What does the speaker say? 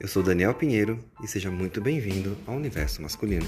Eu sou Daniel Pinheiro e seja muito bem-vindo ao Universo Masculino.